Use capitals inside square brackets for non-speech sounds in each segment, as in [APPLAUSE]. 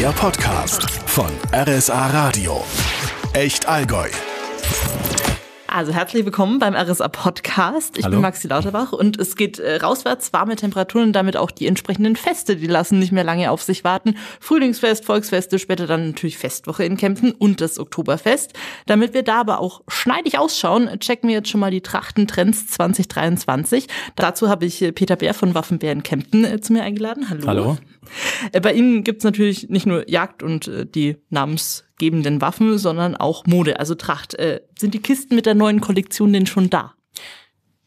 Der Podcast von RSA Radio. Echt Allgäu. Also herzlich willkommen beim RSA Podcast. Ich Hallo. bin Maxi Lauterbach und es geht äh, rauswärts, warme Temperaturen und damit auch die entsprechenden Feste, die lassen nicht mehr lange auf sich warten. Frühlingsfest, Volksfeste, später dann natürlich Festwoche in Kempten und das Oktoberfest. Damit wir da aber auch schneidig ausschauen, checken wir jetzt schon mal die Trachtentrends 2023. Dazu habe ich äh, Peter Bär von Waffenbär in Kempten äh, zu mir eingeladen. Hallo. Hallo. Bei Ihnen gibt's natürlich nicht nur Jagd und äh, die namensgebenden Waffen, sondern auch Mode, also Tracht. Äh, Sind die Kisten mit der neuen Kollektion denn schon da?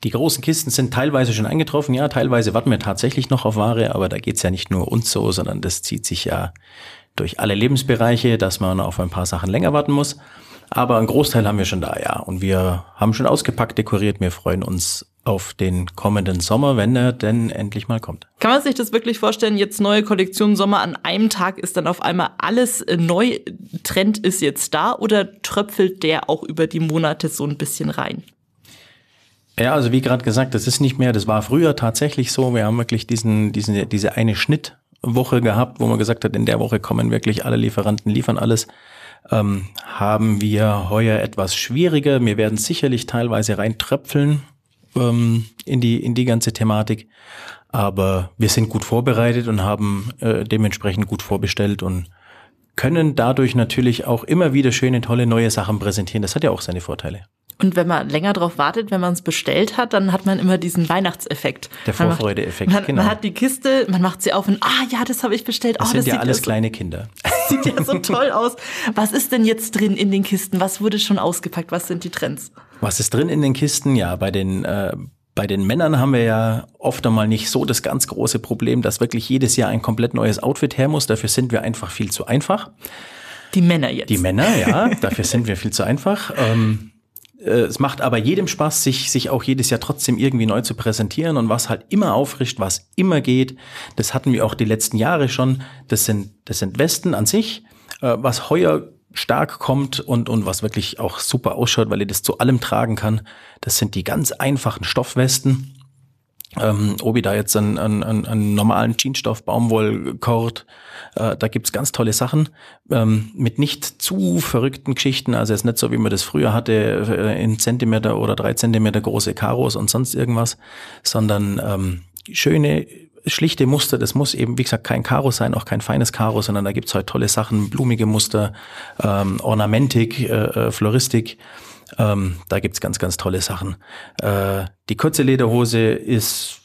Die großen Kisten sind teilweise schon eingetroffen, ja, teilweise warten wir tatsächlich noch auf Ware, aber da geht's ja nicht nur uns so, sondern das zieht sich ja durch alle Lebensbereiche, dass man auf ein paar Sachen länger warten muss. Aber einen Großteil haben wir schon da, ja. Und wir haben schon ausgepackt, dekoriert. Wir freuen uns auf den kommenden Sommer, wenn er denn endlich mal kommt. Kann man sich das wirklich vorstellen, jetzt neue Kollektion Sommer an einem Tag ist dann auf einmal alles äh, neu, Trend ist jetzt da oder tröpfelt der auch über die Monate so ein bisschen rein? Ja, also wie gerade gesagt, das ist nicht mehr, das war früher tatsächlich so. Wir haben wirklich diesen, diesen, diese eine Schnittwoche gehabt, wo man gesagt hat, in der Woche kommen wirklich alle Lieferanten, liefern alles. Ähm, haben wir heuer etwas schwieriger. Wir werden sicherlich teilweise reintröpfeln ähm, in, die, in die ganze Thematik. Aber wir sind gut vorbereitet und haben äh, dementsprechend gut vorbestellt und können dadurch natürlich auch immer wieder schöne, tolle neue Sachen präsentieren. Das hat ja auch seine Vorteile. Und wenn man länger drauf wartet, wenn man es bestellt hat, dann hat man immer diesen Weihnachtseffekt. Der Vorfreude-Effekt, Man, genau. man hat die Kiste, man macht sie auf und ah ja, das habe ich bestellt. Das oh, sind das ja alles so, kleine Kinder. [LAUGHS] sieht ja so toll aus. Was ist denn jetzt drin in den Kisten? Was wurde schon ausgepackt? Was sind die Trends? Was ist drin in den Kisten? Ja, bei den, äh, bei den Männern haben wir ja oft einmal nicht so das ganz große Problem, dass wirklich jedes Jahr ein komplett neues Outfit her muss. Dafür sind wir einfach viel zu einfach. Die Männer jetzt. Die Männer, ja, dafür sind wir viel zu einfach. Ähm, äh, es macht aber jedem Spaß, sich, sich auch jedes Jahr trotzdem irgendwie neu zu präsentieren und was halt immer auffrischt, was immer geht. Das hatten wir auch die letzten Jahre schon. Das sind, das sind Westen an sich, äh, was heuer stark kommt und, und was wirklich auch super ausschaut, weil ihr das zu allem tragen kann. Das sind die ganz einfachen Stoffwesten. Ähm, ob ich da jetzt einen, einen, einen, normalen Jeansstoff, Baumwollkord, äh, da gibt's ganz tolle Sachen ähm, mit nicht zu verrückten Geschichten. Also es ist nicht so, wie man das früher hatte, äh, in Zentimeter oder drei Zentimeter große Karos und sonst irgendwas, sondern ähm, schöne, schlichte Muster. Das muss eben, wie gesagt, kein Karo sein, auch kein feines Karo, sondern da gibt's halt tolle Sachen, blumige Muster, ähm, Ornamentik, äh, äh, Floristik. Ähm, da gibt's ganz, ganz tolle Sachen. Äh, die kurze Lederhose ist,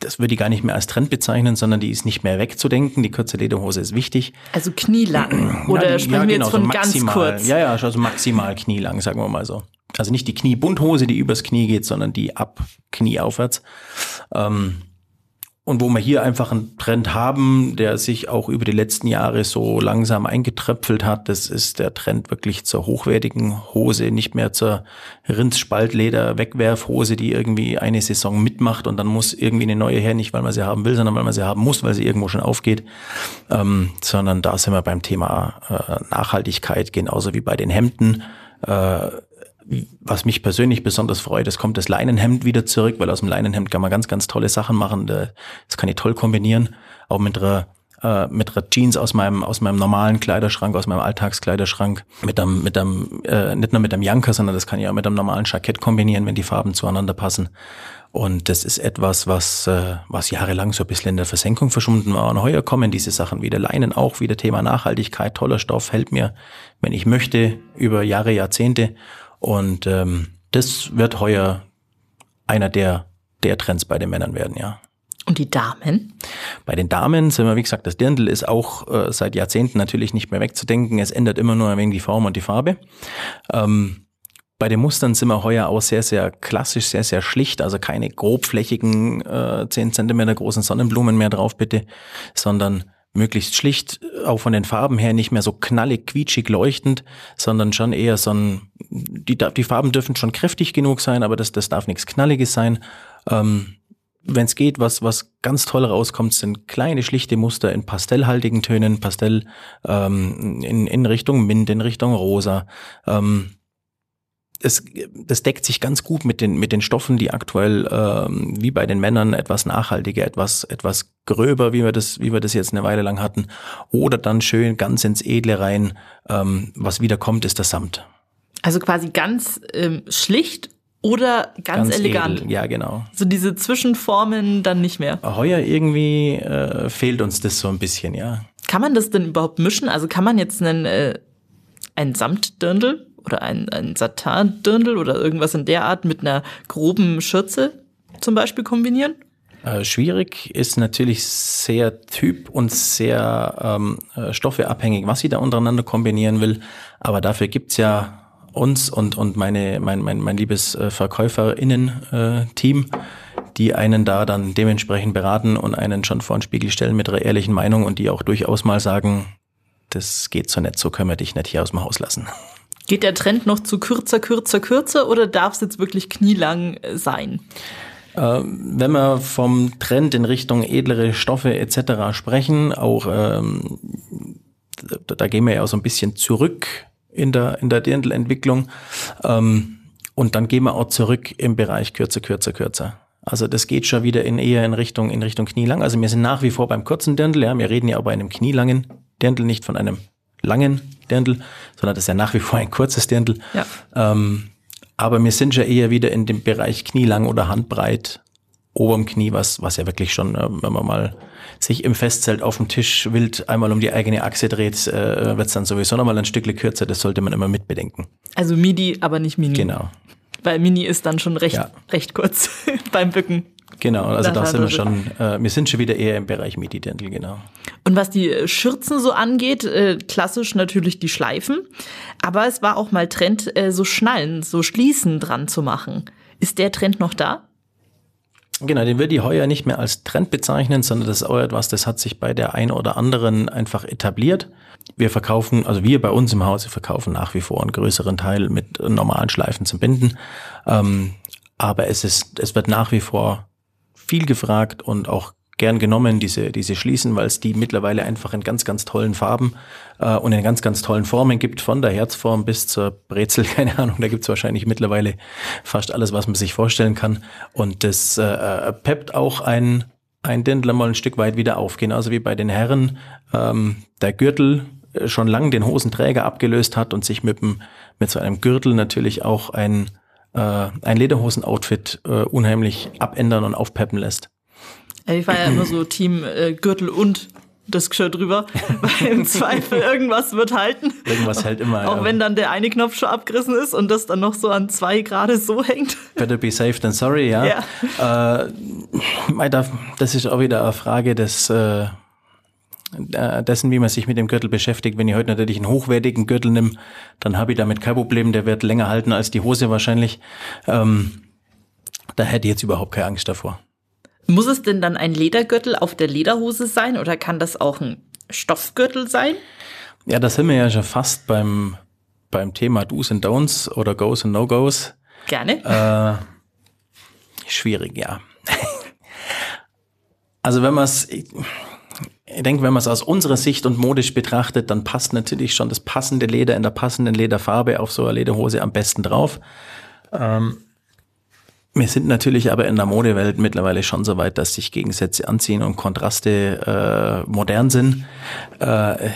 das würde ich gar nicht mehr als Trend bezeichnen, sondern die ist nicht mehr wegzudenken. Die kurze Lederhose ist wichtig. also knielang. Oder die- sprechen ja, wir genau, jetzt von so ganz maximal, kurz? Ja, ja, also maximal knielang, sagen wir mal so. Also nicht die Kniebundhose, die übers Knie geht, sondern die ab Knie aufwärts. Ähm, und wo wir hier einfach einen Trend haben, der sich auch über die letzten Jahre so langsam eingetröpfelt hat, das ist der Trend wirklich zur hochwertigen Hose, nicht mehr zur Rindspaltleder-Wegwerfhose, die irgendwie eine Saison mitmacht und dann muss irgendwie eine neue her, nicht weil man sie haben will, sondern weil man sie haben muss, weil sie irgendwo schon aufgeht, ähm, sondern da sind wir beim Thema äh, Nachhaltigkeit, genauso wie bei den Hemden. Äh, was mich persönlich besonders freut, es kommt das Leinenhemd wieder zurück, weil aus dem Leinenhemd kann man ganz, ganz tolle Sachen machen. Da- Das kann ich toll kombinieren, auch mit einer äh, mit einer Jeans aus meinem aus meinem normalen Kleiderschrank, aus meinem Alltagskleiderschrank, mit einem mit einem äh, nicht nur mit einem Janker, sondern das kann ich auch mit einem normalen Jackett kombinieren, wenn die Farben zueinander passen. Und das ist etwas, was äh, was jahrelang so ein bisschen in der Versenkung verschwunden war. Und heuer kommen diese Sachen wieder. Leinen auch wieder Thema Nachhaltigkeit, toller Stoff, hält mir, wenn ich möchte, über Jahre, Jahrzehnte. Und ähm, das wird heuer einer der, der Trends bei den Männern werden, ja. Und die Damen? Bei den Damen sind wir, wie gesagt, das Dirndl ist auch äh, seit Jahrzehnten natürlich nicht mehr wegzudenken. Es ändert immer nur ein wenig die Form und die Farbe. Ähm, bei den Mustern sind wir heuer auch sehr, sehr klassisch, sehr, sehr schlicht. Also keine grobflächigen äh, 10 Zentimeter großen Sonnenblumen mehr drauf, bitte, sondern möglichst schlicht, auch von den Farben her nicht mehr so knallig, quietschig leuchtend, sondern schon eher so ein, die, die Farben dürfen schon kräftig genug sein, aber das, das darf nichts Knalliges sein. Ähm, wenn es geht, was, was ganz toll rauskommt, sind kleine, schlichte Muster in pastellhaltigen Tönen, Pastell ähm, in, in Richtung Mint, in Richtung Rosa. Ähm, das, das deckt sich ganz gut mit den, mit den Stoffen, die aktuell ähm, wie bei den Männern etwas nachhaltiger, etwas, etwas gröber, wie wir das, wie wir das jetzt eine Weile lang hatten, oder dann schön ganz ins Edle rein. Ähm, was wieder kommt, ist der Samt. Also quasi ganz ähm, schlicht oder ganz, ganz elegant. Edel. Ja, genau. So diese Zwischenformen dann nicht mehr. Heuer irgendwie äh, fehlt uns das so ein bisschen, ja. Kann man das denn überhaupt mischen? Also kann man jetzt einen, äh, ein Samtdirndl oder ein, ein Satin-Dirndl oder irgendwas in der Art mit einer groben Schürze zum Beispiel kombinieren? Äh, schwierig ist natürlich sehr typ- und sehr ähm, äh, stoffeabhängig, was sie da untereinander kombinieren will. Aber dafür gibt's ja uns und, und meine, mein, mein, mein liebes äh, VerkäuferInnen-Team, die einen da dann dementsprechend beraten und einen schon vor den Spiegel stellen mit ihrer ehrlichen Meinung und die auch durchaus mal sagen, das geht so nett, so können wir dich nicht hier aus dem Haus lassen. Geht der Trend noch zu kürzer, kürzer, kürzer oder darf es jetzt wirklich knielang äh, sein? Ähm, wenn wir vom Trend in Richtung edlere Stoffe etc. sprechen, auch ähm, da, gehen wir ja auch so ein bisschen zurück in der, in der Dirndl-Entwicklung. Ähm, und dann gehen wir auch zurück im Bereich kürzer, kürzer, kürzer. Also das geht schon wieder in eher in Richtung, in Richtung Knielang. Also wir sind nach wie vor beim kurzen Dirndl, ja. Wir reden ja auch bei einem knielangen Dirndl, nicht von einem langen Dirndl, sondern das ist ja nach wie vor ein kurzes Dirndl. Ja. Ähm, aber wir sind ja eher wieder in dem Bereich knielang oder handbreit, oberm Knie, was, was ja wirklich schon, äh, wenn man mal sich im Festzelt auf dem Tisch wild einmal um die eigene Achse dreht, äh, wird es dann sowieso nochmal ein Stückchen kürzer. Das sollte man immer mitbedenken. Also Midi, aber nicht Mini. Genau. Weil Mini ist dann schon recht, ja. recht kurz [LAUGHS] beim Bücken. Genau, also da sind wir schon, äh, wir sind schon wieder eher im Bereich Midi-Dirndl, genau. Und was die Schürzen so angeht, äh, klassisch natürlich die Schleifen, aber es war auch mal Trend, äh, so Schnallen, so Schließen dran zu machen. Ist der Trend noch da? Genau, den würde ich heuer nicht mehr als Trend bezeichnen, sondern das ist auch etwas, das hat sich bei der ein oder anderen einfach etabliert. Wir verkaufen, also wir bei uns im Hause verkaufen nach wie vor einen größeren Teil mit normalen Schleifen zum Binden. Ähm, aber es ist, es wird nach wie vor viel gefragt und auch gern genommen, diese, diese Schließen, weil es die mittlerweile einfach in ganz, ganz tollen Farben äh, und in ganz, ganz tollen Formen gibt, von der Herzform bis zur Brezel, [LAUGHS] keine Ahnung, da gibt's wahrscheinlich mittlerweile fast alles, was man sich vorstellen kann. Und das äh, äh peppt auch ein, ein Dindler mal ein Stück weit wieder auf, genauso wie bei den Herren ähm, der Gürtel äh, schon lang den Hosenträger abgelöst hat und sich mit, dem, mit so einem Gürtel natürlich auch ein, äh, ein Lederhosen-Outfit äh, unheimlich abändern und aufpeppen lässt. Ich war ja immer so Team äh, Gürtel und das Geschirr drüber, [LAUGHS] weil im Zweifel irgendwas wird halten. Irgendwas hält immer. Auch ja. wenn dann der eine Knopf schon abgerissen ist und das dann noch so an zwei gerade so [LAUGHS] hängt. Better be safe than sorry, ja. ja. Äh, das ist auch wieder eine Frage des äh, dessen, wie man sich mit dem Gürtel beschäftigt. Wenn ich heute natürlich einen hochwertigen Gürtel nehme, dann habe ich damit kein Problem. Der wird länger halten als die Hose wahrscheinlich. Ähm, da hätte ich jetzt überhaupt keine Angst davor. Muss es denn dann ein Ledergürtel auf der Lederhose sein oder kann das auch ein Stoffgürtel sein? Ja, das sind wir ja schon fast beim, beim Thema Do's and Don'ts oder Goes and No-Goes. Gerne. Äh, schwierig, ja. [LAUGHS] also wenn man es, ich, denke, wenn man es aus unserer Sicht und modisch betrachtet, dann passt natürlich schon das passende Leder in der passenden Lederfarbe auf so eine Lederhose am besten drauf. Ähm, wir sind natürlich aber in der Modewelt mittlerweile schon so weit, dass sich Gegensätze anziehen und Kontraste äh, modern sind. Äh,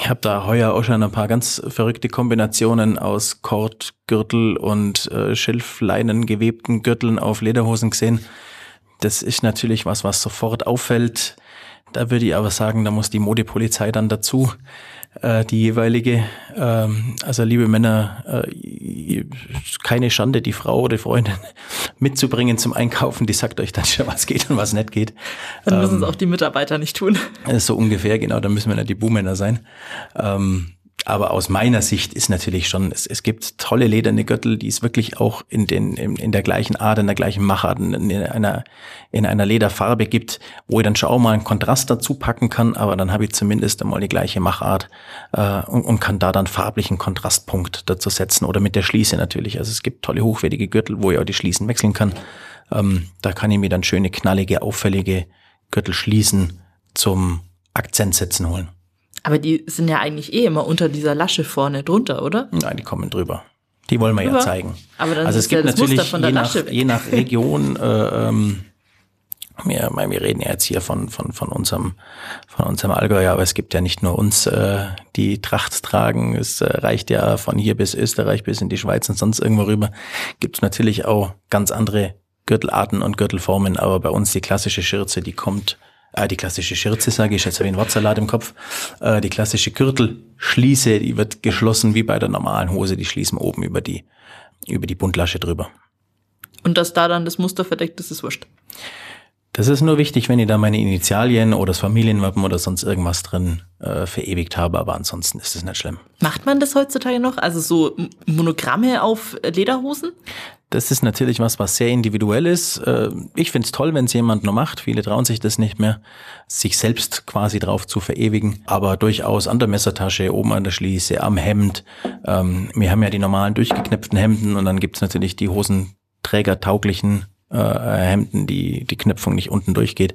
ich habe da heuer auch schon ein paar ganz verrückte Kombinationen aus Kordgürtel und äh, Schilfleinen gewebten Gürteln auf Lederhosen gesehen. Das ist natürlich was, was sofort auffällt. Da würde ich aber sagen, da muss die Modepolizei dann dazu äh, die jeweilige. Ähm, also liebe Männer, äh, keine Schande, die Frau oder Freundin [LAUGHS] mitzubringen zum Einkaufen, die sagt euch dann schon, was geht und was nicht geht. Dann müssen ähm, es auch die Mitarbeiter nicht tun. So ungefähr, genau, da müssen wir nicht die Buhmänner sein. Ähm, aber aus meiner Sicht ist natürlich schon, es, es gibt tolle lederne Gürtel, die es wirklich auch in, den, in, in der gleichen Art, in der gleichen Machart, in einer, in einer Lederfarbe gibt, wo ich dann schon auch mal einen Kontrast dazu packen kann, aber dann habe ich zumindest einmal die gleiche Machart äh, und, und kann da dann farblichen Kontrastpunkt dazu setzen oder mit der Schließe natürlich. Also es gibt tolle hochwertige Gürtel, wo ich auch die Schließen wechseln kann. Ähm, da kann ich mir dann schöne, knallige, auffällige Gürtelschließen zum Akzent setzen holen. Aber die sind ja eigentlich eh immer unter dieser Lasche vorne drunter, oder? Nein, die kommen drüber. Die wollen wir Drüber. ja zeigen. Aber dann also ist es gibt ja natürlich von der je nach, je [LAUGHS] nach Region, äh, ähm, wir, wir reden ja jetzt hier von, von, von unserem, von unserem Allgäu, aber es gibt ja nicht nur uns, äh, die Tracht tragen. Es äh, reicht ja von hier bis Österreich bis in die Schweiz und sonst irgendwo rüber. Gibt es natürlich auch ganz andere Gürtelarten und Gürtelformen, aber bei uns die klassische Schürze, die kommt, die klassische Schürze, sage ich, jetzt habe ich einen Wortsalat im Kopf, äh, die klassische Gürtelschließe, die wird geschlossen wie bei der normalen Hose, die schließen oben über die, über die Buntlasche drüber. Und dass da dann das Muster verdeckt ist, ist wurscht. Das ist nur wichtig, wenn ich da meine Initialien oder das Familienwappen oder sonst irgendwas drin äh, verewigt habe, aber ansonsten ist es nicht schlimm. Macht man das heutzutage noch? Also so Monogramme auf Lederhosen? Das ist natürlich was, was sehr individuell ist. Äh, Ich finde es toll, wenn es jemand nur macht. Viele trauen sich das nicht mehr, sich selbst quasi drauf zu verewigen. Aber durchaus an der Messertasche, oben an der Schließe, am Hemd. Ähm, Wir haben ja die normalen durchgeknöpften Hemden und dann gibt's natürlich die hosenträgertauglichen äh, Hemden, die die Knöpfung nicht unten durchgeht.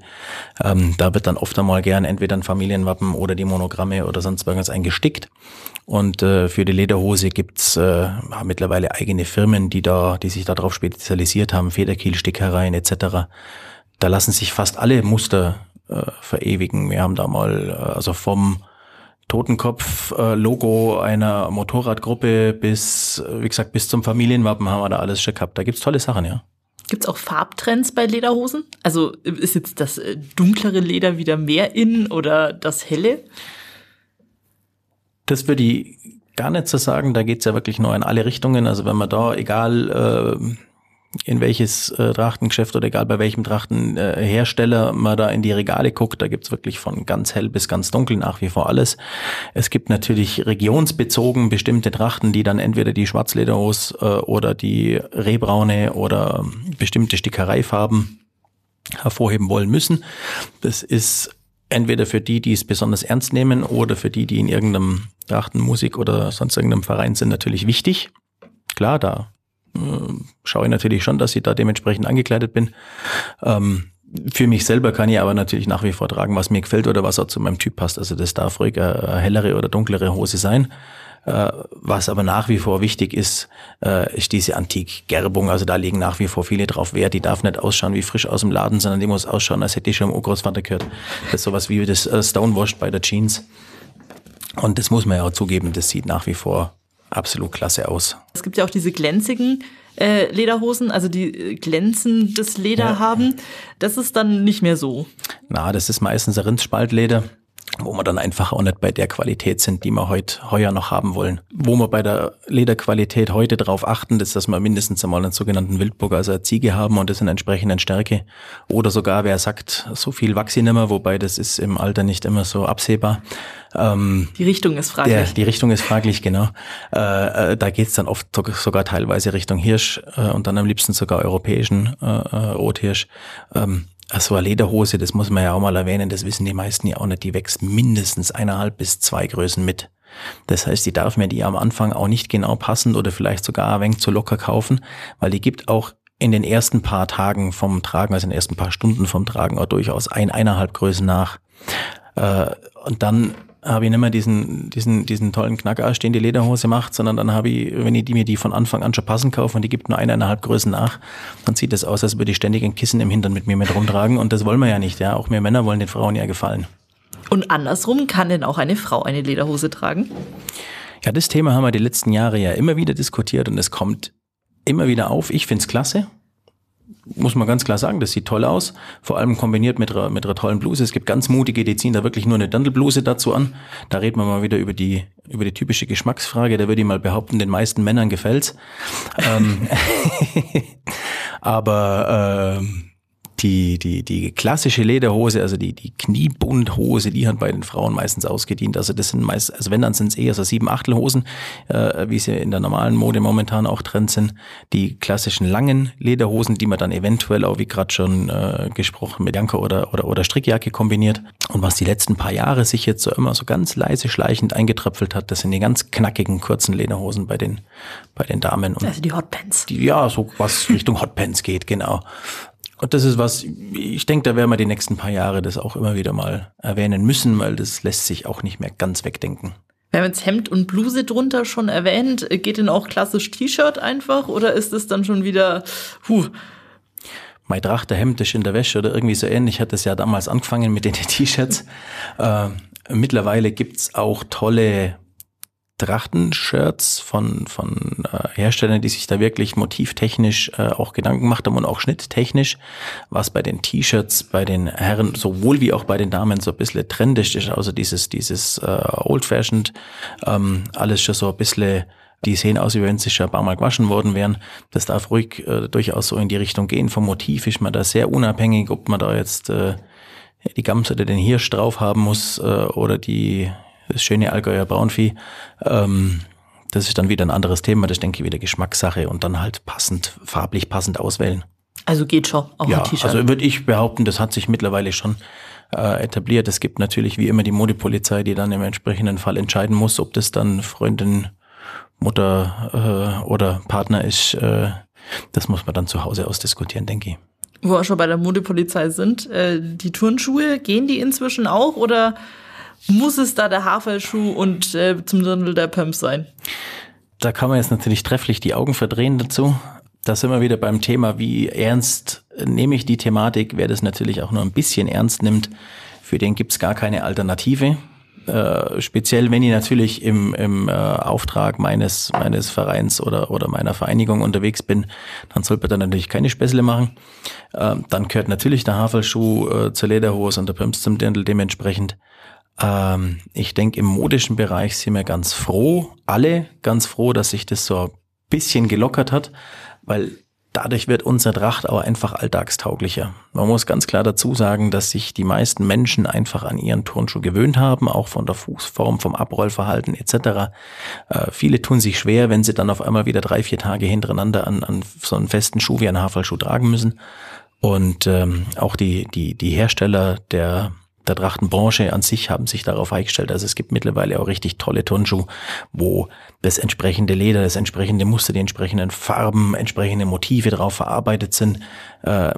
Ähm, da wird dann oft einmal gern entweder ein Familienwappen oder die Monogramme oder sonst irgendwas eingestickt. Und äh, für die Lederhose gibt's äh, mittlerweile eigene Firmen, die da, die sich darauf spezialisiert haben, Federkiel-Stickereien etc. Da lassen sich fast alle Muster äh, verewigen. Wir haben da mal äh, also vom Totenkopf-Logo einer Motorradgruppe bis, äh, wie gesagt, bis zum Familienwappen haben wir da alles schon gehabt. Da gibt's tolle Sachen, ja. Gibt's auch Farbtrends bei Lederhosen? Also ist jetzt das äh, dunklere Leder wieder mehr in oder das helle? Das würde ich gar nicht so sagen. Da geht's ja wirklich nur in alle Richtungen. Also wenn man da, egal äh, in welches äh, Trachtengeschäft oder egal bei welchem Trachtenhersteller äh, man da in die Regale guckt, da gibt's wirklich von ganz hell bis ganz dunkel nach wie vor alles. Es gibt natürlich regionsbezogen bestimmte Trachten, die dann entweder die Schwarzlederhose äh, oder die Rehbraune oder bestimmte Stickereifarben hervorheben wollen müssen. Das ist entweder für die, die es besonders ernst nehmen oder für die, die in irgendeinem Trachtenmusik oder sonst irgendeinem Verein sind, natürlich wichtig. Klar, da schaue ich natürlich schon, dass ich da dementsprechend angekleidet bin. Ähm, für mich selber kann ich aber natürlich nach wie vor tragen, was mir gefällt oder was auch zu meinem Typ passt. Also das darf ruhig eine hellere oder dunklere Hose sein. Äh, was aber nach wie vor wichtig ist, äh, ist diese Antikgerbung. Also da legen nach wie vor viele drauf Wert. Die darf nicht ausschauen wie frisch aus dem Laden, sondern die muss ausschauen, als hätte die schon im Urgroßvater gehört. Das ist sowas wie das äh, Stonewashed bei der Jeans. Und das muss man ja auch zugeben, das sieht nach wie vor absolut klasse aus. Es gibt ja auch diese glänzigen äh, Lederhosen, also die äh, glänzendes Leder Ja. haben. Das ist dann nicht mehr so. Na, das ist meistens ein Rindspaltleder, wo wir dann einfach auch nicht bei der Qualität sind, die wir heute heuer noch haben wollen. Wo wir bei der Lederqualität heute darauf achten, ist, dass wir mindestens einmal einen sogenannten Wildburger, also eine Ziege haben und das in entsprechenden Stärke. Oder sogar, wer sagt, so viel wachse ich nicht mehr, wobei das ist im Alter nicht immer so absehbar. Ähm, Die Richtung ist der, fraglich. die Richtung ist fraglich, genau. Äh, äh, da geht's dann oft so- sogar teilweise Richtung Hirsch äh, und dann am liebsten sogar europäischen äh, äh, Rothirsch. Ähm, also eine Lederhose, das muss man ja auch mal erwähnen, das wissen die meisten ja auch nicht, die wächst mindestens eineinhalb bis zwei Größen mit. Das heißt, die darf mir die am Anfang auch nicht genau passend oder vielleicht sogar ein wenig zu locker kaufen, weil die gibt auch in den ersten paar Tagen vom Tragen, also in den ersten paar Stunden vom Tragen auch durchaus ein, eineinhalb Größen nach. Äh, und dann habe ich nicht mehr diesen, diesen, diesen tollen Knackarsch, den die Lederhose macht, sondern dann habe ich, wenn ich die mir die von Anfang an schon passend kaufe und die gibt nur eineinhalb Größen nach, dann sieht das aus, als würde ich ständig ein Kissen im Hintern mit mir mit rumtragen und das wollen wir ja nicht, ja. Auch wir Männer wollen den Frauen ja gefallen. Und andersrum kann denn auch eine Frau eine Lederhose tragen? Ja, das Thema haben wir die letzten Jahre ja immer wieder diskutiert und es kommt immer wieder auf. Ich find's klasse. Muss man ganz klar sagen, das sieht toll aus. Vor allem kombiniert mit mit einer tollen Bluse. Es gibt ganz mutige, die ziehen da wirklich nur eine Dirndlbluse dazu an. Da reden wir mal wieder über die, über die typische Geschmacksfrage. Da würde ich mal behaupten, den meisten Männern gefällt's. ähm, [LAUGHS] aber ähm, die, die, die klassische Lederhose, also die, die Kniebundhose, die hat bei den Frauen meistens ausgedient. Also das sind meist, also wenn, dann sind es eher so sieben Achtelhosen, äh, wie sie in der normalen Mode momentan auch drin sind. Die klassischen langen Lederhosen, die man dann eventuell auch, wie gerade schon äh, gesprochen, mit Janker oder, oder, oder Strickjacke kombiniert. Und was die letzten paar Jahre sich jetzt so immer so ganz leise schleichend eingetröpfelt hat, das sind die ganz knackigen, kurzen Lederhosen bei den, bei den Damen. Und Also die Hotpants. die, ja, so was Richtung Hotpants geht, genau. Und das ist was, ich denke, da werden wir die nächsten paar Jahre das auch immer wieder mal erwähnen müssen, weil das lässt sich auch nicht mehr ganz wegdenken. Wir haben jetzt Hemd und Bluse drunter schon erwähnt. Geht denn auch klassisch T-Shirt einfach oder ist es dann schon wieder, puh, mein Trachterhemd ist in der Wäsche oder irgendwie so ähnlich. Hat das ja damals angefangen mit den [LAUGHS] T-Shirts. äh, mittlerweile gibt's auch tolle Trachtenshirts von, von äh, Herstellern, die sich da wirklich motivtechnisch äh, auch Gedanken gemacht haben und auch schnitttechnisch, was bei den T-Shirts, bei den Herren sowohl wie auch bei den Damen so ein bisschen trendig ist. Also dieses, dieses äh, Old-Fashioned, ähm, alles schon so ein bisschen die sehen aus, wie wenn sie schon ein paar Mal gewaschen worden wären. Das darf ruhig äh, durchaus so in die Richtung gehen. Vom Motiv ist man da sehr unabhängig, ob man da jetzt äh, die Gams oder den Hirsch drauf haben muss äh, oder die das schöne Allgäuer Braunvieh. Ähm, das ist dann wieder ein anderes Thema. Das denke ich wieder Geschmackssache und dann halt passend, farblich passend auswählen. Also geht schon, auch ja, ein T-Shirt. Also würde ich behaupten, das hat sich mittlerweile schon äh, etabliert. Es gibt natürlich wie immer die Modepolizei, die dann im entsprechenden Fall entscheiden muss, ob das dann Freundin Mutter äh, oder Partner ist, äh, das muss man dann zu Hause ausdiskutieren, denke ich. Wo wir schon bei der Modepolizei sind, äh, die Turnschuhe, gehen die inzwischen auch oder muss es da der Haferschuh und äh, zum Dirndl der Pumps sein? Da kann man jetzt natürlich trefflich die Augen verdrehen dazu. Da sind wir wieder beim Thema, wie ernst nehme ich die Thematik. Wer das natürlich auch nur ein bisschen ernst nimmt, für den gibt's gar keine Alternative. Äh, speziell wenn ich natürlich im, im äh, Auftrag meines, meines Vereins oder, oder meiner Vereinigung unterwegs bin, dann sollte man dann natürlich keine Späßle machen. Äh, dann gehört natürlich der Haferschuh äh, zur Lederhose und der Pumps zum Dirndl dementsprechend. Ähm, ich denke, im modischen Bereich sind wir ganz froh, alle ganz froh, dass sich das so ein bisschen gelockert hat, weil dadurch wird unser Tracht auch einfach alltagstauglicher. Man muss ganz klar dazu sagen, dass sich die meisten Menschen einfach an ihren Turnschuh gewöhnt haben, auch von der Fußform, vom Abrollverhalten etc. Äh, viele tun sich schwer, wenn sie dann auf einmal wieder drei, vier Tage hintereinander an, an so einen festen Schuh wie einen Haferschuh tragen müssen. Und ähm, auch die, die, die Hersteller der der Trachtenbranche an sich haben sich darauf eingestellt. Also es gibt mittlerweile auch richtig tolle Turnschuhe, wo das entsprechende Leder, das entsprechende Muster, die entsprechenden Farben, entsprechende Motive drauf verarbeitet sind. Äh,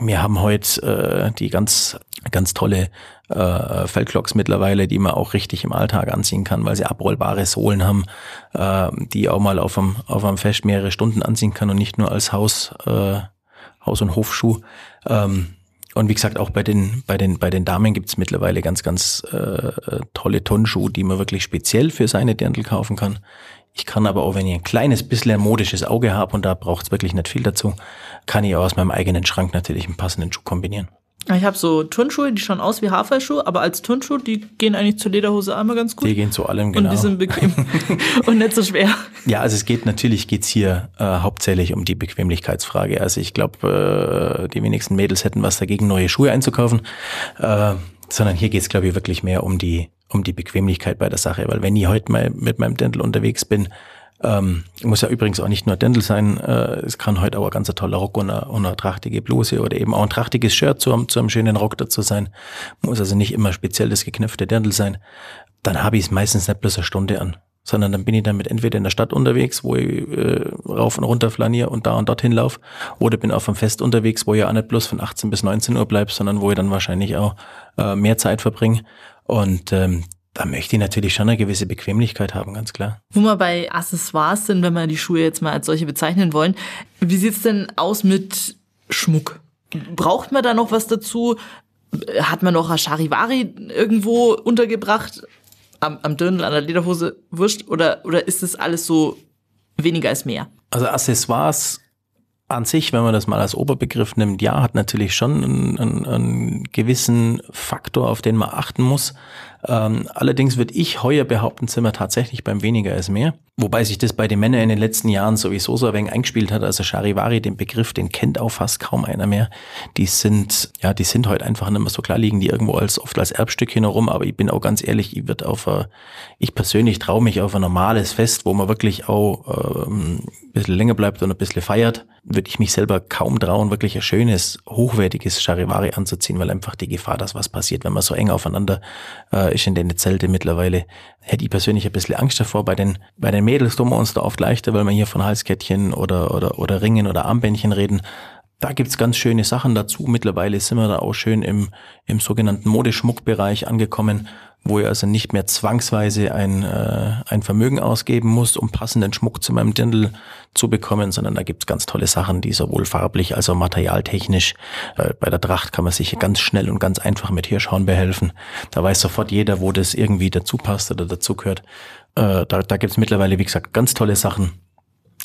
wir haben heute äh, die ganz, ganz tolle äh, Feldklocks mittlerweile, die man auch richtig im Alltag anziehen kann, weil sie abrollbare Sohlen haben, äh, die auch mal auf einem, auf einem Fest mehrere Stunden anziehen kann und nicht nur als Haus, äh, Haus- und Hofschuh. Ähm, und wie gesagt, auch bei den, bei den, bei den Damen gibt's mittlerweile ganz, ganz äh, tolle Tonschuhe, die man wirklich speziell für seine Dirndl kaufen kann. Ich kann aber auch, wenn ich ein kleines bisschen modisches Auge habe und da braucht's wirklich nicht viel dazu, kann ich auch aus meinem eigenen Schrank natürlich einen passenden Schuh kombinieren. Ich habe so Turnschuhe, die schauen aus wie Haferschuhe, aber als Turnschuhe, die gehen eigentlich zur Lederhose einmal ganz gut. Die gehen zu allem, genau. Und die sind bequem [LAUGHS] und nicht so schwer. Ja, also es geht natürlich geht's hier äh, hauptsächlich um die Bequemlichkeitsfrage. Also ich glaube, äh, die wenigsten Mädels hätten was dagegen, neue Schuhe einzukaufen, äh, sondern hier geht's glaube ich wirklich mehr um die um die Bequemlichkeit bei der Sache, weil wenn ich heute mal mit meinem Dental unterwegs bin, ähm, muss ja übrigens auch nicht nur Dental sein, äh, es kann heute auch ein ganz toller Rock und eine, und eine trachtige Bluse oder eben auch ein trachtiges Shirt zu, einem, zu einem schönen Rock dazu sein. Muss also nicht immer speziell das geknöpfte Dental sein. Dann habe ich es meistens nicht bloß eine Stunde an, sondern dann bin ich damit entweder in der Stadt unterwegs, wo ich äh, rauf und runter flaniere und da und dorthin laufe, oder bin auf einem Fest unterwegs, wo ich auch nicht bloß von 18 bis 19 Uhr bleib, sondern wo ich dann wahrscheinlich auch äh, mehr Zeit verbringe. Und ähm, da möchte ich natürlich schon eine gewisse Bequemlichkeit haben, ganz klar. Wo wir bei Accessoires sind, wenn wir die Schuhe jetzt mal als solche bezeichnen wollen, wie sieht's denn aus mit Schmuck? Braucht man da noch was dazu? Hat man noch ein Charivari irgendwo untergebracht? Am, am Dirndl, an der Lederhose, wurscht? Oder, oder ist das alles so weniger als mehr? Also Accessoires an sich, wenn man das mal als Oberbegriff nimmt, ja, hat natürlich schon einen, einen, einen gewissen Faktor, auf den man achten muss. Ähm, allerdings würde ich heuer behaupten, sind wir tatsächlich beim weniger ist mehr. Wobei sich das bei den Männern in den letzten Jahren sowieso so ein wenig eingespielt hat. Also Charivari, den Begriff, den kennt auch fast kaum einer mehr. Die sind, ja, die sind heute einfach nicht mehr so klar, liegen die irgendwo als, oft als Erbstück herum. Aber ich bin auch ganz ehrlich, ich würde auf, a, ich persönlich traue mich auf ein normales Fest, wo man wirklich auch ähm, ein bisschen länger bleibt und ein bisschen feiert, würde ich mich selber kaum trauen, wirklich ein schönes, hochwertiges Charivari anzuziehen, weil einfach die Gefahr, dass was passiert, wenn man so eng aufeinander äh, ist in den Zelte mittlerweile, hätte ich persönlich ein bisschen Angst davor. Bei den, bei den Mädels tun wir uns da oft leichter, weil wir hier von Halskettchen oder, oder, oder Ringen oder Armbändchen reden. Da gibt's ganz schöne Sachen dazu. Mittlerweile sind wir da auch schön im, im sogenannten Modeschmuckbereich angekommen, wo ihr also nicht mehr zwangsweise ein, äh, ein Vermögen ausgeben muss, um passenden Schmuck zu meinem Dirndl zu bekommen, sondern da gibt's ganz tolle Sachen, die sowohl farblich als auch materialtechnisch, äh, bei der Tracht kann man sich ganz schnell und ganz einfach mit Hirschhorn behelfen. Da weiß sofort jeder, wo das irgendwie dazu passt oder dazu gehört. Äh, da da gibt's mittlerweile, wie gesagt, ganz tolle Sachen.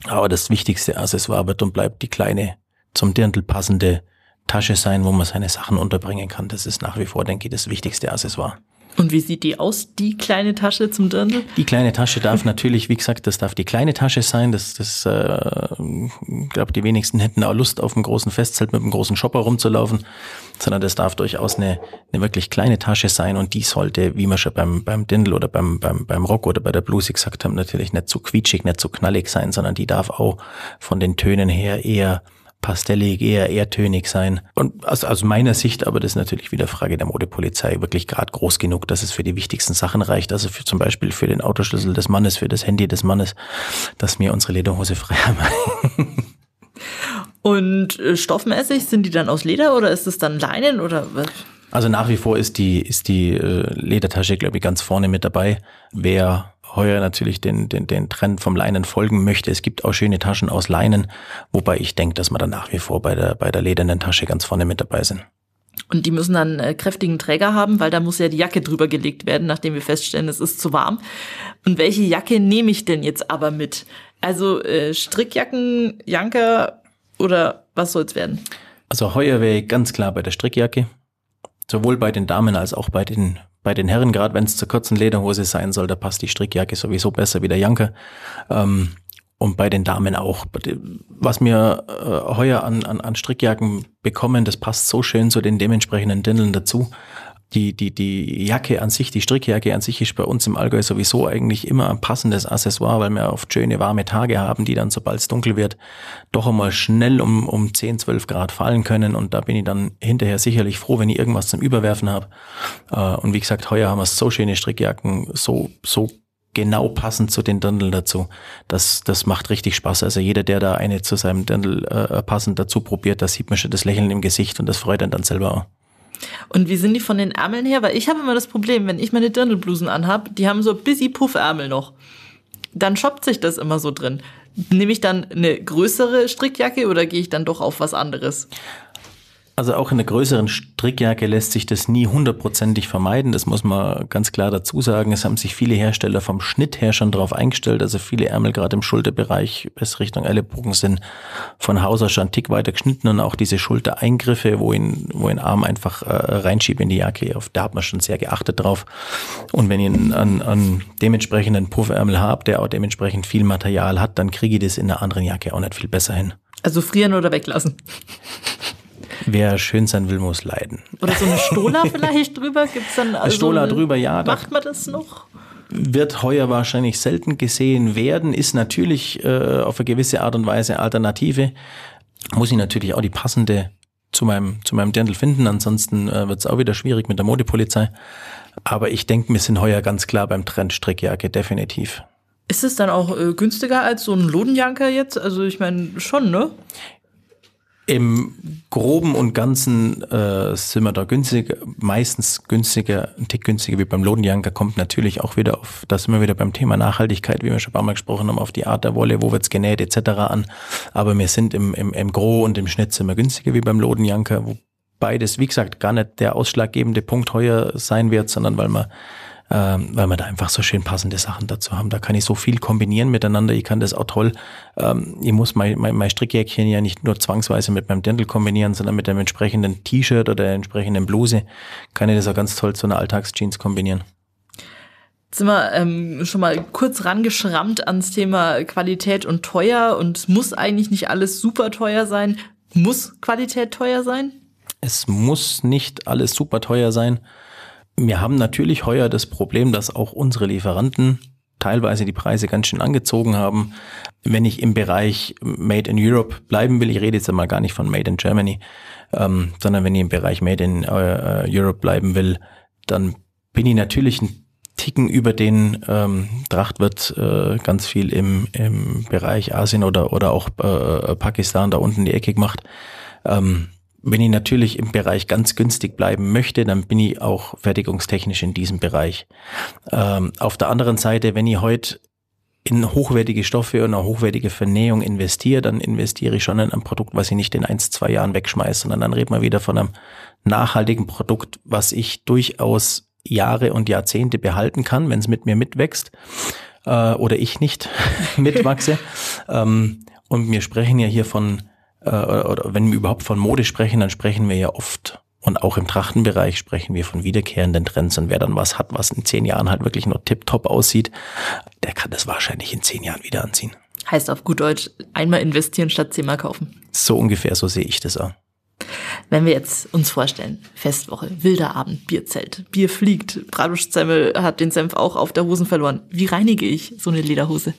Aber das wichtigste Accessoire wird und bleibt die kleine, zum Dirndl passende Tasche sein, wo man seine Sachen unterbringen kann. Das ist nach wie vor, denke ich, das wichtigste Accessoire. Und wie sieht die aus, die kleine Tasche zum Dirndl? Die kleine Tasche darf natürlich, wie gesagt, das darf die kleine Tasche sein. Das, das äh, ich glaube, die wenigsten hätten auch Lust, auf einem großen Festzelt mit einem großen Shopper rumzulaufen, sondern das darf durchaus eine, eine wirklich kleine Tasche sein und die sollte, wie wir schon beim, beim Dirndl oder beim, beim, beim Rock oder bei der Bluse gesagt haben, natürlich nicht zu quietschig, nicht zu knallig sein, sondern die darf auch von den Tönen her eher pastellig, eher erdtönig sein. Und aus, aus meiner Sicht, aber das ist natürlich wieder Frage der Modepolizei, wirklich gerade groß genug, dass es für die wichtigsten Sachen reicht. Also für, zum Beispiel für den Autoschlüssel des Mannes, für das Handy des Mannes, dass mir unsere Lederhose frei haben. Und äh, stoffmäßig sind die dann aus Leder oder ist es dann Leinen oder was? Also nach wie vor ist die, ist die äh, Ledertasche, glaube ich, ganz vorne mit dabei. Wer heuer natürlich den, den, den Trend vom Leinen folgen möchte. Es gibt auch schöne Taschen aus Leinen, wobei ich denke, dass wir dann nach wie vor bei der, bei der ledernen Tasche ganz vorne mit dabei sind. Und die müssen dann äh, kräftigen Träger haben, weil da muss ja die Jacke drüber gelegt werden, nachdem wir feststellen, es ist zu warm. Und welche Jacke nehme ich denn jetzt aber mit? Also äh, Strickjacken, Janker oder was soll's werden? Also heuer wäre ich ganz klar bei der Strickjacke. Sowohl bei den Damen als auch bei den bei den Herren, gerade wenn es zur kurzen Lederhose sein soll, da passt die Strickjacke sowieso besser wie der Janker. Ähm, und bei den Damen auch. Was wir äh, heuer an, an, an Strickjacken bekommen, das passt so schön zu den dementsprechenden Dindeln dazu die, die, die Jacke an sich, die Strickjacke an sich ist bei uns im Allgäu sowieso eigentlich immer ein passendes Accessoire, weil wir oft schöne warme Tage haben, die dann, sobald es dunkel wird, doch einmal schnell um, um 10, 12 Grad fallen können. Und da bin ich dann hinterher sicherlich froh, wenn ich irgendwas zum Überwerfen habe. Äh, und wie gesagt, heuer haben wir so schöne Strickjacken, so, so genau passend zu den Dirndl dazu. Das, das macht richtig Spaß. Also jeder, der da eine zu seinem Dirndl äh, passend dazu probiert, da sieht man schon das Lächeln im Gesicht und das freut einen dann selber auch. Und wie sind die von den Ärmeln her? Weil ich habe immer das Problem, wenn ich meine Dirndlblusen anhab, die haben so busy Puffärmel noch. Dann shoppt sich das immer so drin. Nehme ich dann eine größere Strickjacke oder gehe ich dann doch auf was anderes? Also auch in der größeren Strickjacke lässt sich das nie hundertprozentig vermeiden. Das muss man ganz klar dazu sagen. Es haben sich viele Hersteller vom Schnitt her schon darauf eingestellt. Also viele Ärmel gerade im Schulterbereich bis Richtung Ellenbogen sind von Haus aus schon Tick weiter geschnitten und auch diese Schultereingriffe, wo ihn, wo ein Arm einfach äh, reinschiebe in die Jacke, auf da hat man schon sehr geachtet drauf. Und wenn ihr einen, einen, einen dementsprechenden Puffärmel habt, der auch dementsprechend viel Material hat, dann kriege ich das in einer anderen Jacke auch nicht viel besser hin. Also frieren oder weglassen? Wer schön sein will, muss leiden. Oder so eine Stola vielleicht drüber? Gibt's dann also Stola eine, drüber, ja. Macht man das noch? Wird heuer wahrscheinlich selten gesehen werden, ist natürlich äh, auf eine gewisse Art und Weise Alternative. Muss ich natürlich auch die passende zu meinem, zu meinem Dirndl finden, ansonsten äh, wird es auch wieder schwierig mit der Modepolizei. Aber ich denke, wir sind heuer ganz klar beim Trend Strickjacke, definitiv. Ist es dann auch äh, günstiger als so ein Lodenjanker jetzt? Also ich meine schon, ne? Im Groben und Ganzen äh, sind wir da günstiger, meistens günstiger, ein Tick günstiger wie beim Lodenjanker, kommt natürlich auch wieder auf, da sind wir wieder beim Thema Nachhaltigkeit, wie wir schon ein paar Mal gesprochen haben, auf die Art der Wolle, wo wird's genäht etc. an. Aber wir sind im, im, im Gro und im Schnitt sind wir günstiger wie beim Lodenjanker, wo beides, wie gesagt, gar nicht der ausschlaggebende Punkt heuer sein wird, sondern weil man ähm, weil wir da einfach so schön passende Sachen dazu haben. Da kann ich so viel kombinieren miteinander. Ich kann das auch toll. Ähm, ich muss mein, mein, mein Strickjäckchen ja nicht nur zwangsweise mit meinem Dirndl kombinieren, sondern mit dem entsprechenden T-Shirt oder der entsprechenden Bluse kann ich das auch ganz toll zu einer Alltagsjeans kombinieren. Jetzt sind wir ähm, schon mal kurz rangeschrammt ans Thema Qualität und teuer und muss eigentlich nicht alles super teuer sein. Muss Qualität teuer sein? Es muss nicht alles super teuer sein. Wir haben natürlich heuer das Problem, dass auch unsere Lieferanten teilweise die Preise ganz schön angezogen haben. Wenn ich im Bereich Made in Europe bleiben will, ich rede jetzt einmal gar nicht von Made in Germany, ähm, sondern wenn ich im Bereich Made in äh, Europe bleiben will, dann bin ich natürlich ein Ticken über den ähm, Tracht wird äh, ganz viel im, im Bereich Asien oder, oder auch äh, Pakistan da unten die Ecke gemacht. Ähm, wenn ich natürlich im Bereich ganz günstig bleiben möchte, dann bin ich auch fertigungstechnisch in diesem Bereich. Ähm, auf der anderen Seite, wenn ich heute in hochwertige Stoffe und eine hochwertige Vernähung investiere, dann investiere ich schon in ein Produkt, was ich nicht in eins, zwei Jahren wegschmeiße, sondern dann reden wir wieder von einem nachhaltigen Produkt, was ich durchaus Jahre und Jahrzehnte behalten kann, wenn es mit mir mitwächst äh, oder ich nicht [LAUGHS] mitwachse. [LAUGHS] ähm, und wir sprechen ja hier von, äh, oder wenn wir überhaupt von Mode sprechen, dann sprechen wir ja oft und auch im Trachtenbereich sprechen wir von wiederkehrenden Trends. Und wer dann was hat, was in zehn Jahren halt wirklich nur tiptop aussieht, der kann das wahrscheinlich in zehn Jahren wieder anziehen. Heißt auf gut Deutsch, einmal investieren statt zehnmal kaufen. So ungefähr, so sehe ich das auch. Wenn wir jetzt uns vorstellen, Festwoche, wilder Abend, Bierzelt, Bier fliegt, Bratwurstsemmel hat den Senf auch auf der Hosen verloren. Wie reinige ich so eine Lederhose?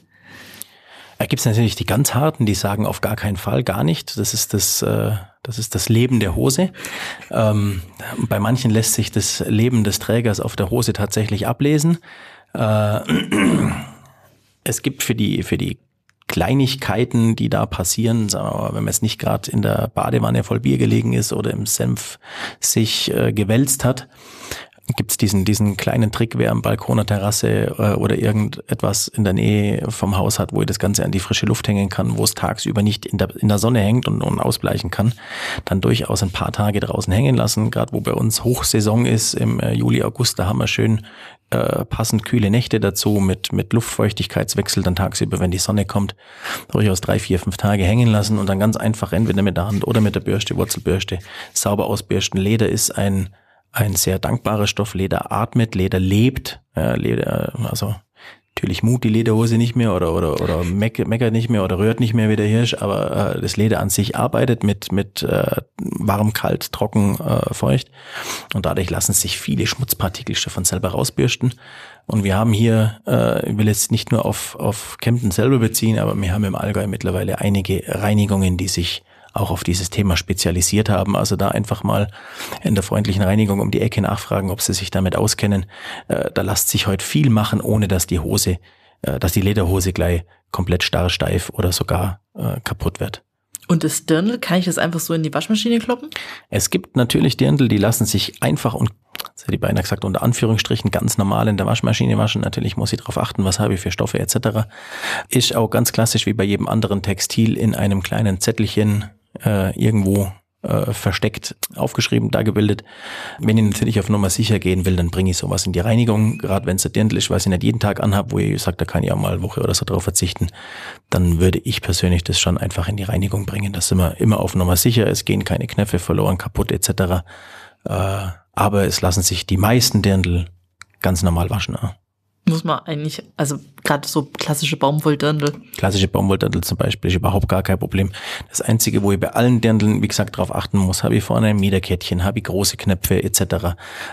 Da gibt es natürlich die ganz harten, die sagen auf gar keinen Fall, gar nicht. Das ist das, äh, das ist das Leben der Hose. Ähm, bei manchen lässt sich das Leben des Trägers auf der Hose tatsächlich ablesen. Äh, [CLEARS THROAT] es gibt für die, für die Kleinigkeiten, die da passieren, sagen wir mal, wenn man jetzt nicht gerade in der Badewanne voll Bier gelegen ist oder im Senf sich äh, gewälzt hat, gibt's diesen, diesen kleinen Trick, wer am Balkon, Terrasse äh, oder irgendetwas in der Nähe vom Haus hat, wo ihr das Ganze an die frische Luft hängen kann, wo es tagsüber nicht in der, in der Sonne hängt und, und ausbleichen kann, dann durchaus ein paar Tage draußen hängen lassen. Gerade wo bei uns Hochsaison ist, im äh, Juli, August, da haben wir schön äh, passend kühle Nächte dazu mit, mit Luftfeuchtigkeitswechsel dann tagsüber, wenn die Sonne kommt, durchaus drei, vier, fünf Tage hängen lassen und dann ganz einfach entweder mit der Hand oder mit der Bürste, Wurzelbürste sauber ausbürsten. Leder ist ein ein sehr dankbarer Stoff. Leder atmet, Leder lebt. Ja, Leder, also natürlich mut die Lederhose nicht mehr oder oder oder meckert nicht mehr oder rührt nicht mehr wie der Hirsch, aber äh, das Leder an sich arbeitet mit mit äh, warm, kalt, trocken, äh, feucht und dadurch lassen sich viele Schmutzpartikel von selber rausbürsten. Und wir haben hier, äh, ich will jetzt nicht nur auf auf Kempten selber beziehen, aber wir haben im Allgäu mittlerweile einige Reinigungen, die sich auch auf dieses Thema spezialisiert haben. Also da einfach mal in der freundlichen Reinigung um die Ecke nachfragen, ob sie sich damit auskennen. Äh, da lässt sich heute viel machen, ohne dass die Hose, äh, dass die Lederhose gleich komplett starr, steif oder sogar äh, kaputt wird. Und das Dirndl, kann ich das einfach so in die Waschmaschine kloppen? Es gibt natürlich Dirndl, die lassen sich einfach und, das hätte ich beinahe gesagt, unter Anführungsstrichen ganz normal in der Waschmaschine waschen. Natürlich muss ich darauf achten, was habe ich für Stoffe etc. Ist auch ganz klassisch wie bei jedem anderen Textil in einem kleinen Zettelchen äh, irgendwo äh, versteckt aufgeschrieben, da gebildet. Wenn ich natürlich auf Nummer sicher gehen will, dann bringe ich sowas in die Reinigung, gerade wenn es der Dirndl ist, was ich nicht jeden Tag anhabe, wo ich sage, da kann ich auch mal eine Woche oder so drauf verzichten, dann würde ich persönlich das schon einfach in die Reinigung bringen. Das sind wir immer auf Nummer sicher, es gehen keine Knöpfe verloren, kaputt etc. Äh, aber es lassen sich die meisten Dirndl ganz normal waschen. Ja muss man eigentlich, also gerade so klassische Baumwolldirndl. Klassische Baumwolldirndl zum Beispiel ist überhaupt gar kein Problem. Das Einzige, wo ich bei allen Dirndeln, wie gesagt, drauf achten muss, habe ich vorne ein Miederkettchen, habe ich große Knöpfe etc.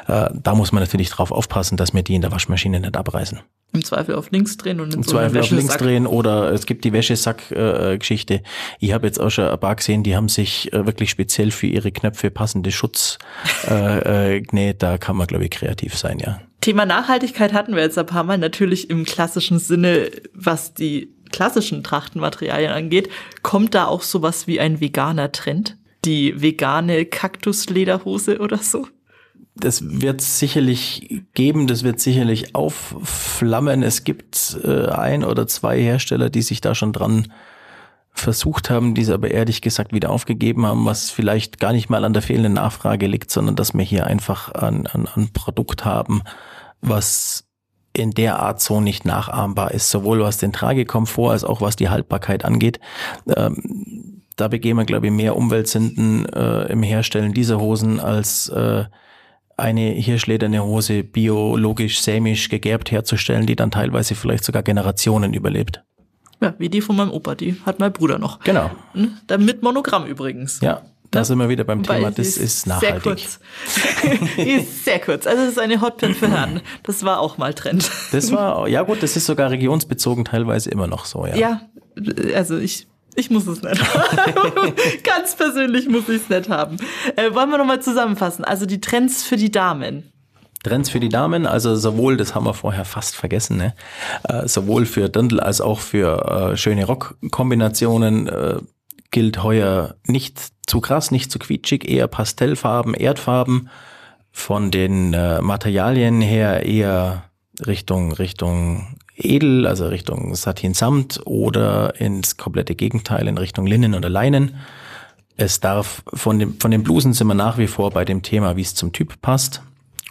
Äh, da muss man natürlich drauf aufpassen, dass mir die in der Waschmaschine nicht abreißen. Im Zweifel auf links drehen und Im so Zweifel auf links drehen oder es gibt die Wäschesack-Geschichte. Ich habe jetzt auch schon ein paar gesehen, die haben sich äh, wirklich speziell für ihre Knöpfe passende Schutz äh, äh, genäht. Da kann man, glaube ich, kreativ sein, ja. Thema Nachhaltigkeit hatten wir jetzt ein paar Mal, natürlich im klassischen Sinne, was die klassischen Trachtenmaterialien angeht. Kommt da auch sowas wie ein veganer Trend? Die vegane Kaktuslederhose oder so? Das wird sicherlich geben, das wird sicherlich aufflammen. Es gibt äh, ein oder zwei Hersteller, die sich da schon dran versucht haben, diese aber ehrlich gesagt wieder aufgegeben haben, was vielleicht gar nicht mal an der fehlenden Nachfrage liegt, sondern dass wir hier einfach ein, ein, ein Produkt haben, was in der Art so nicht nachahmbar ist, sowohl was den Tragekomfort als auch was die Haltbarkeit angeht. Ähm, da begehen wir, glaube ich, mehr Umweltsünden äh, im Herstellen dieser Hosen als äh, eine hirschlederne Hose biologisch, sämisch gegerbt herzustellen, die dann teilweise vielleicht sogar Generationen überlebt. Ja, wie die von meinem Opa, die hat mein Bruder noch. Genau. Hm? Mit Monogramm übrigens. Ja, da sind wir wieder beim Thema, das ist, nachhaltig. Sehr kurz. [LAUGHS] die ist sehr kurz. Also es ist eine Hotpin für Herren. Das war auch mal Trend. Das war, ja gut, das ist sogar regionsbezogen teilweise immer noch so, ja. Ja, also ich ich muss es nicht haben. [LAUGHS] Ganz persönlich muss ich es nicht haben. Äh, wollen wir nochmal zusammenfassen? Also die Trends für die Damen. Trends für die Damen, also sowohl, das haben wir vorher fast vergessen, ne? Äh, sowohl für Dirndl als auch für äh, schöne Rockkombinationen. Äh, gilt heuer nicht zu krass, nicht zu quietschig, eher Pastellfarben, Erdfarben. Von den äh, Materialien her eher Richtung, Richtung Edel, also Richtung Satin-Samt oder ins komplette Gegenteil in Richtung Linnen oder Leinen. Es darf von, dem, von den Blusen sind wir nach wie vor bei dem Thema, wie es zum Typ passt.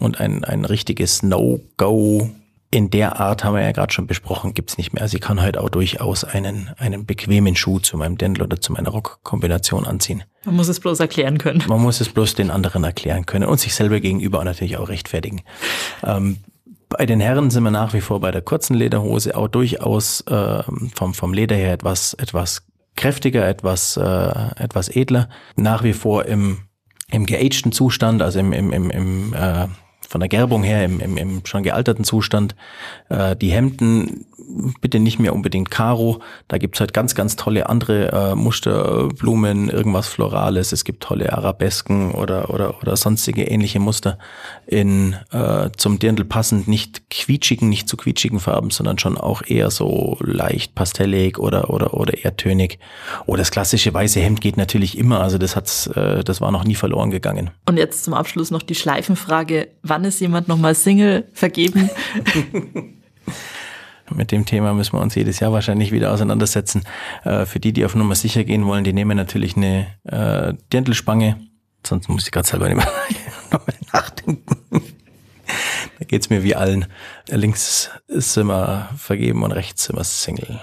Und ein, ein richtiges No-Go in der Art haben wir ja gerade schon besprochen, gibt's nicht mehr. Also ich kann halt auch durchaus einen, einen bequemen Schuh zu meinem Dendel oder zu meiner Rockkombination anziehen. Man muss es bloß erklären können. Man muss es bloß den anderen erklären können und sich selber gegenüber natürlich auch rechtfertigen. Ähm, bei den Herren sind wir nach wie vor bei der kurzen Lederhose auch durchaus äh, vom, vom Leder her etwas, etwas kräftiger, etwas, äh, etwas edler. Nach wie vor im, im geagten Zustand, also im, im, im, im äh, von der Gerbung her im, im, im schon gealterten Zustand. Äh, die Hemden bitte nicht mehr unbedingt Karo. Da gibt's halt ganz, ganz tolle andere äh, Muster, Blumen, irgendwas Florales. Es gibt tolle Arabesken oder, oder, oder sonstige ähnliche Muster in äh, zum Dirndl passend nicht quietschigen, nicht zu quietschigen Farben, sondern schon auch eher so leicht pastellig oder, oder, oder eher tönig. Oder das klassische weiße Hemd geht natürlich immer. Also das hat's, äh, das war noch nie verloren gegangen. Und jetzt zum Abschluss noch die Schleifenfrage. Wann ist jemand nochmal Single vergeben? [LAUGHS] Mit dem Thema müssen wir uns jedes Jahr wahrscheinlich wieder auseinandersetzen. Äh, für die, die auf Nummer sicher gehen wollen, die nehmen natürlich eine äh, Dirndlspange. Sonst muss ich gerade selber nicht mehr [LAUGHS] nachdenken. da geht's mir wie allen. Links sind wir vergeben und rechts sind wir Single.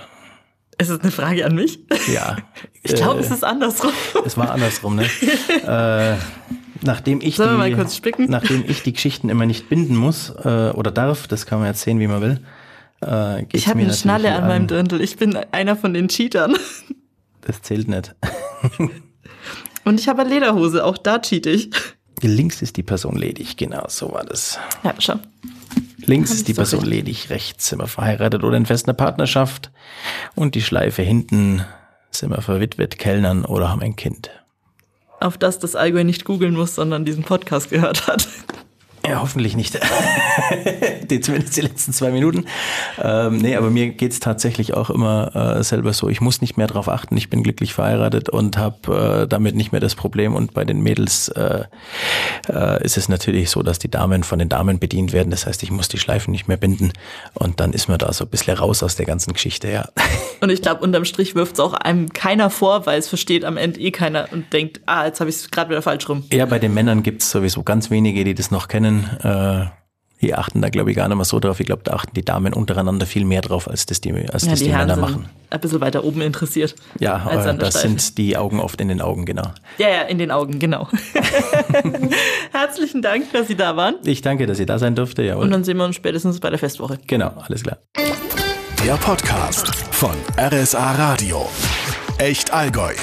Ist es eine Frage an mich? Ja. [LAUGHS] Ich glaube, äh, es ist andersrum. Es war andersrum, ne? [LAUGHS] äh, nachdem ich Sollen die, nachdem ich die Geschichten immer nicht binden muss äh, oder darf, das kann man jetzt sehen, wie man will. Äh, Ich habe eine Schnalle wie an meinem. Dirndl. Ich bin einer von den Cheatern. [LAUGHS] Das zählt nicht. [LAUGHS] Und ich habe eine Lederhose. Auch da cheat ich. Links ist die Person ledig, genau, so war das. Ja, schau. Links ist die so Person recht. ledig, rechts sind wir verheiratet oder in fester Partnerschaft und die Schleife hinten sind wir verwitwet, Kellnern oder haben ein Kind. Auf das das Allgäu nicht googeln muss, sondern diesen Podcast gehört hat. Ja, hoffentlich nicht. [LAUGHS] die, zumindest die letzten zwei Minuten. Ähm, nee, aber mir geht's tatsächlich auch immer äh, selber so. Ich muss nicht mehr drauf achten. Ich bin glücklich verheiratet und habe äh, damit nicht mehr das Problem. Und bei den Mädels äh, äh, ist es natürlich so, dass die Damen von den Damen bedient werden. Das heißt, ich muss die Schleifen nicht mehr binden. Und dann ist man da so ein bisschen raus aus der ganzen Geschichte, ja. Und ich glaube, unterm Strich wirft es auch einem keiner vor, weil es versteht am Ende eh keiner und denkt, ah, jetzt habe ich es gerade wieder falsch rum. Ja, bei den Männern gibt's sowieso ganz wenige, die das noch kennen. Äh, die achten da, glaube ich, gar nicht mehr so drauf. Ich glaube, da achten die Damen untereinander viel mehr drauf, als das die, als Ja, das die die, Herren Männer machen. ein bisschen weiter oben interessiert. Ja, äh, das sind die Augen oft in den Augen, genau. Ja, ja, in den Augen, genau. [LAUGHS] Herzlichen Dank, dass Sie da waren. Ich danke, dass ihr da sein durfte. Jawohl. Und dann sehen wir uns spätestens bei der Festwoche. genau, alles klar. Der Podcast von RSA Radio. Echt Allgäu.